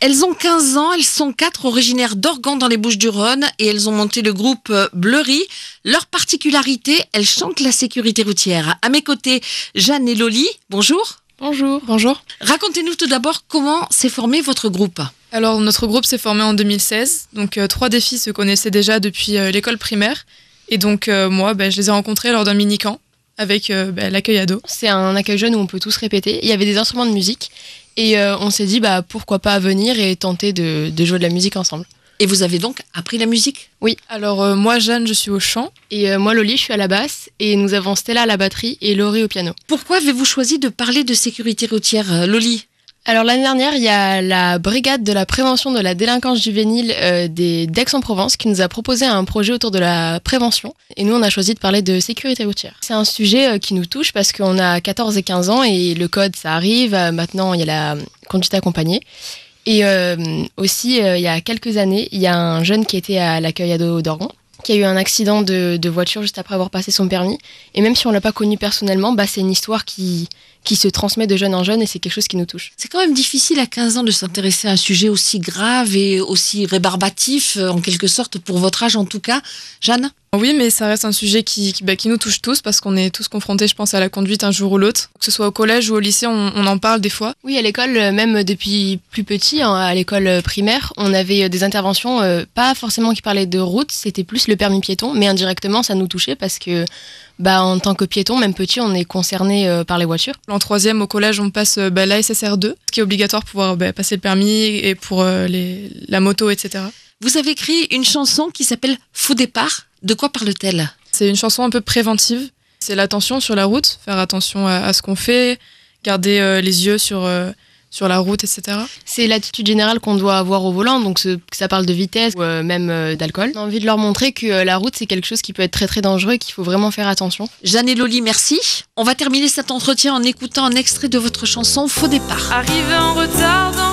Elles ont 15 ans, elles sont quatre originaires d'Organ dans les Bouches-du-Rhône et elles ont monté le groupe euh, Bleury. Leur particularité, elles chantent la sécurité routière. À mes côtés, Jeanne et Loli. Bonjour. Bonjour. Bonjour. Racontez-nous tout d'abord comment s'est formé votre groupe. Alors notre groupe s'est formé en 2016. Donc euh, trois des filles se connaissaient déjà depuis euh, l'école primaire. Et donc euh, moi, ben, je les ai rencontrées lors d'un mini-camp avec euh, ben, l'accueil ado. C'est un accueil jeune où on peut tous répéter. Il y avait des instruments de musique et euh, on s'est dit bah pourquoi pas venir et tenter de, de jouer de la musique ensemble. Et vous avez donc appris la musique? Oui. Alors euh, moi, Jeanne, je suis au chant. Et euh, moi Loli, je suis à la basse et nous avons Stella à la batterie et Laurie au piano. Pourquoi avez-vous choisi de parler de sécurité routière, euh, Loli? Alors l'année dernière, il y a la brigade de la prévention de la délinquance juvénile euh, des d'Aix-en-Provence qui nous a proposé un projet autour de la prévention. Et nous, on a choisi de parler de sécurité routière. C'est un sujet euh, qui nous touche parce qu'on a 14 et 15 ans et le code, ça arrive. Euh, Maintenant, il y a la conduite accompagnée. Et aussi, il y a quelques années, il y a un jeune qui était à l'accueil ado d'Orgon qui a eu un accident de, voiture juste après avoir passé son permis. Et même si on l'a pas connu personnellement, bah, c'est une histoire qui, qui se transmet de jeune en jeune et c'est quelque chose qui nous touche. C'est quand même difficile à 15 ans de s'intéresser à un sujet aussi grave et aussi rébarbatif, euh, en quelque sorte, pour votre âge en tout cas. Jeanne? Oui, mais ça reste un sujet qui, qui, bah, qui nous touche tous parce qu'on est tous confrontés, je pense, à la conduite un jour ou l'autre. Que ce soit au collège ou au lycée, on, on en parle des fois. Oui, à l'école, euh, même depuis plus petit, hein, à l'école euh, primaire, on avait euh, des interventions, euh, pas forcément qui parlaient de route, c'était plus le permis piéton, mais indirectement, ça nous touchait parce que, bah, en tant que piéton, même petit, on est concerné euh, par les voitures. En troisième, au collège, on passe euh, bah, l'ASSR 2, ce qui est obligatoire pour pouvoir bah, passer le permis et pour euh, les, la moto, etc. Vous avez écrit une chanson qui s'appelle Faux départ. De quoi parle-t-elle? C'est une chanson un peu préventive. C'est l'attention sur la route, faire attention à, à ce qu'on fait, garder euh, les yeux sur, euh, sur la route, etc. C'est l'attitude générale qu'on doit avoir au volant, donc ce- que ça parle de vitesse ou euh, même euh, d'alcool. A envie de leur montrer que euh, la route, c'est quelque chose qui peut être très très dangereux et qu'il faut vraiment faire attention. Jeanne et Loli, merci. On va terminer cet entretien en écoutant un extrait de votre chanson Faux départ. Arrivé en retard dans